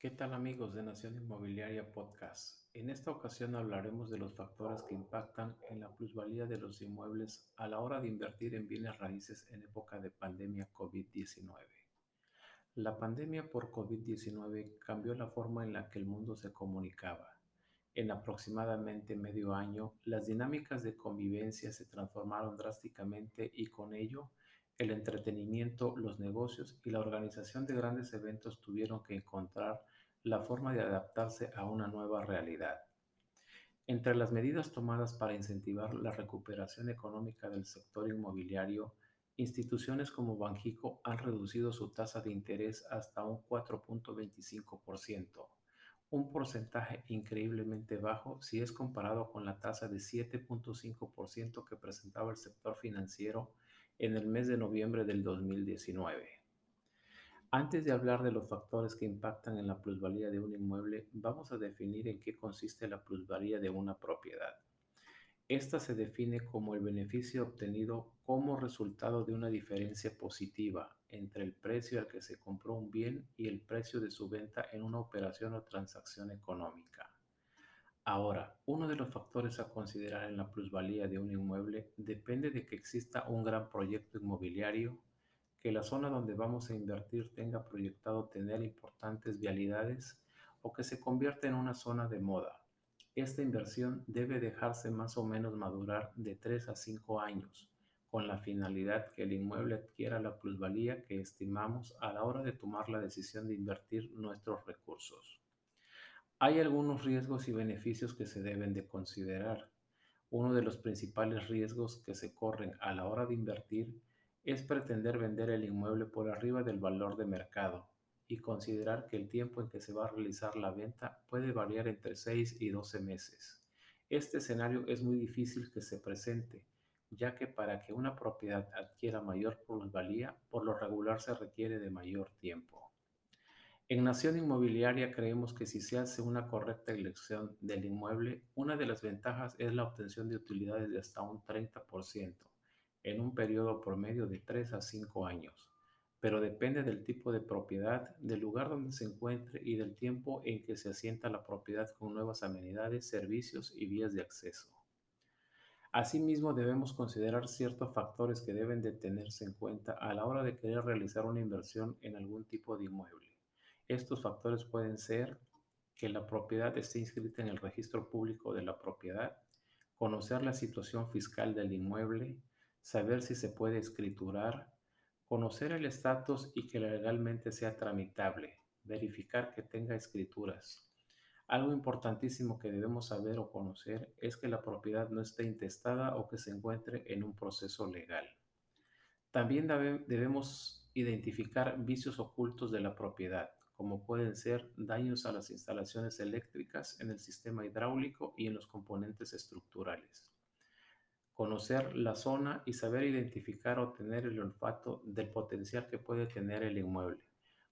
¿Qué tal amigos de Nación Inmobiliaria Podcast? En esta ocasión hablaremos de los factores que impactan en la plusvalía de los inmuebles a la hora de invertir en bienes raíces en época de pandemia COVID-19. La pandemia por COVID-19 cambió la forma en la que el mundo se comunicaba. En aproximadamente medio año, las dinámicas de convivencia se transformaron drásticamente y con ello el entretenimiento, los negocios y la organización de grandes eventos tuvieron que encontrar la forma de adaptarse a una nueva realidad. Entre las medidas tomadas para incentivar la recuperación económica del sector inmobiliario, instituciones como Banjico han reducido su tasa de interés hasta un 4.25%, un porcentaje increíblemente bajo si es comparado con la tasa de 7.5% que presentaba el sector financiero en el mes de noviembre del 2019. Antes de hablar de los factores que impactan en la plusvalía de un inmueble, vamos a definir en qué consiste la plusvalía de una propiedad. Esta se define como el beneficio obtenido como resultado de una diferencia positiva entre el precio al que se compró un bien y el precio de su venta en una operación o transacción económica. Ahora, uno de los factores a considerar en la plusvalía de un inmueble depende de que exista un gran proyecto inmobiliario, que la zona donde vamos a invertir tenga proyectado tener importantes vialidades o que se convierta en una zona de moda. Esta inversión debe dejarse más o menos madurar de 3 a 5 años, con la finalidad que el inmueble adquiera la plusvalía que estimamos a la hora de tomar la decisión de invertir nuestros recursos. Hay algunos riesgos y beneficios que se deben de considerar. Uno de los principales riesgos que se corren a la hora de invertir es pretender vender el inmueble por arriba del valor de mercado y considerar que el tiempo en que se va a realizar la venta puede variar entre 6 y 12 meses. Este escenario es muy difícil que se presente, ya que para que una propiedad adquiera mayor plusvalía, por lo regular se requiere de mayor tiempo. En Nación Inmobiliaria creemos que si se hace una correcta elección del inmueble, una de las ventajas es la obtención de utilidades de hasta un 30% en un periodo promedio de 3 a 5 años, pero depende del tipo de propiedad, del lugar donde se encuentre y del tiempo en que se asienta la propiedad con nuevas amenidades, servicios y vías de acceso. Asimismo, debemos considerar ciertos factores que deben de tenerse en cuenta a la hora de querer realizar una inversión en algún tipo de inmueble. Estos factores pueden ser que la propiedad esté inscrita en el registro público de la propiedad, conocer la situación fiscal del inmueble, saber si se puede escriturar, conocer el estatus y que legalmente sea tramitable, verificar que tenga escrituras. Algo importantísimo que debemos saber o conocer es que la propiedad no esté intestada o que se encuentre en un proceso legal. También debemos identificar vicios ocultos de la propiedad como pueden ser daños a las instalaciones eléctricas en el sistema hidráulico y en los componentes estructurales. Conocer la zona y saber identificar o tener el olfato del potencial que puede tener el inmueble,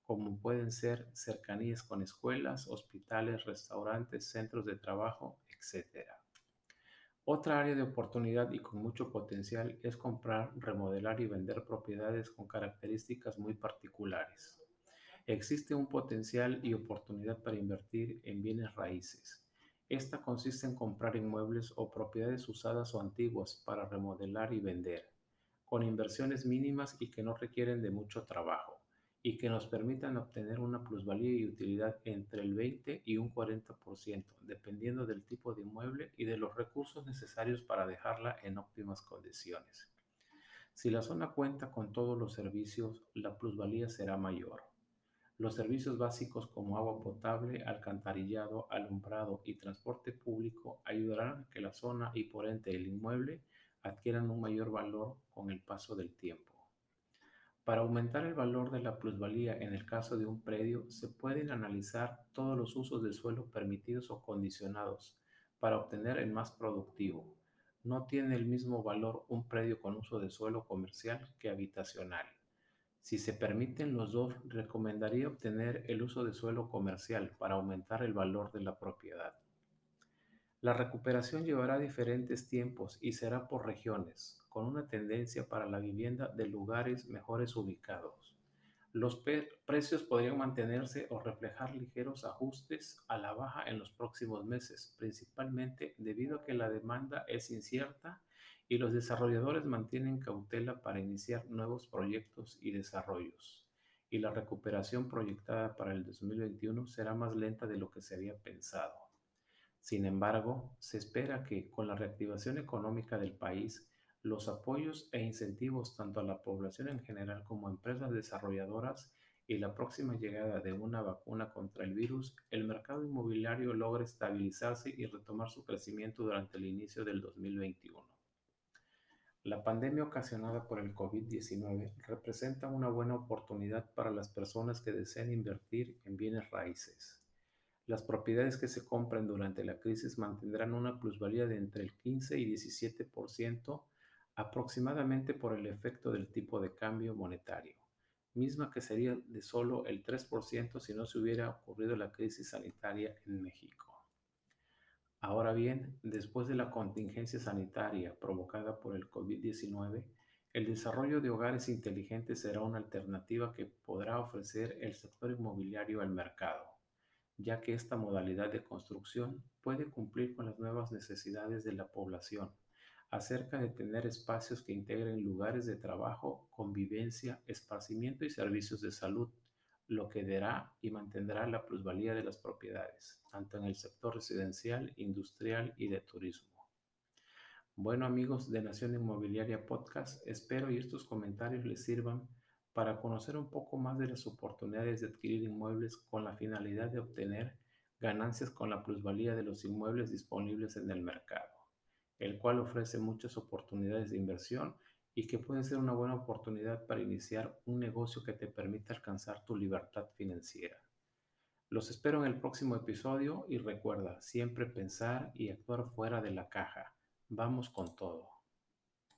como pueden ser cercanías con escuelas, hospitales, restaurantes, centros de trabajo, etc. Otra área de oportunidad y con mucho potencial es comprar, remodelar y vender propiedades con características muy particulares. Existe un potencial y oportunidad para invertir en bienes raíces. Esta consiste en comprar inmuebles o propiedades usadas o antiguas para remodelar y vender, con inversiones mínimas y que no requieren de mucho trabajo, y que nos permitan obtener una plusvalía y utilidad entre el 20 y un 40%, dependiendo del tipo de inmueble y de los recursos necesarios para dejarla en óptimas condiciones. Si la zona cuenta con todos los servicios, la plusvalía será mayor. Los servicios básicos como agua potable, alcantarillado, alumbrado y transporte público ayudarán a que la zona y por ende el inmueble adquieran un mayor valor con el paso del tiempo. Para aumentar el valor de la plusvalía en el caso de un predio, se pueden analizar todos los usos de suelo permitidos o condicionados para obtener el más productivo. No tiene el mismo valor un predio con uso de suelo comercial que habitacional. Si se permiten los dos, recomendaría obtener el uso de suelo comercial para aumentar el valor de la propiedad. La recuperación llevará diferentes tiempos y será por regiones, con una tendencia para la vivienda de lugares mejores ubicados. Los precios podrían mantenerse o reflejar ligeros ajustes a la baja en los próximos meses, principalmente debido a que la demanda es incierta y los desarrolladores mantienen cautela para iniciar nuevos proyectos y desarrollos. Y la recuperación proyectada para el 2021 será más lenta de lo que se había pensado. Sin embargo, se espera que con la reactivación económica del país, los apoyos e incentivos tanto a la población en general como a empresas desarrolladoras y la próxima llegada de una vacuna contra el virus, el mercado inmobiliario logra estabilizarse y retomar su crecimiento durante el inicio del 2021. La pandemia ocasionada por el COVID-19 representa una buena oportunidad para las personas que desean invertir en bienes raíces. Las propiedades que se compren durante la crisis mantendrán una plusvalía de entre el 15 y 17% aproximadamente por el efecto del tipo de cambio monetario, misma que sería de solo el 3% si no se hubiera ocurrido la crisis sanitaria en México. Ahora bien, después de la contingencia sanitaria provocada por el COVID-19, el desarrollo de hogares inteligentes será una alternativa que podrá ofrecer el sector inmobiliario al mercado, ya que esta modalidad de construcción puede cumplir con las nuevas necesidades de la población acerca de tener espacios que integren lugares de trabajo, convivencia, esparcimiento y servicios de salud, lo que dará y mantendrá la plusvalía de las propiedades, tanto en el sector residencial, industrial y de turismo. Bueno amigos de Nación Inmobiliaria Podcast, espero y estos comentarios les sirvan para conocer un poco más de las oportunidades de adquirir inmuebles con la finalidad de obtener ganancias con la plusvalía de los inmuebles disponibles en el mercado el cual ofrece muchas oportunidades de inversión y que puede ser una buena oportunidad para iniciar un negocio que te permita alcanzar tu libertad financiera. Los espero en el próximo episodio y recuerda siempre pensar y actuar fuera de la caja. Vamos con todo.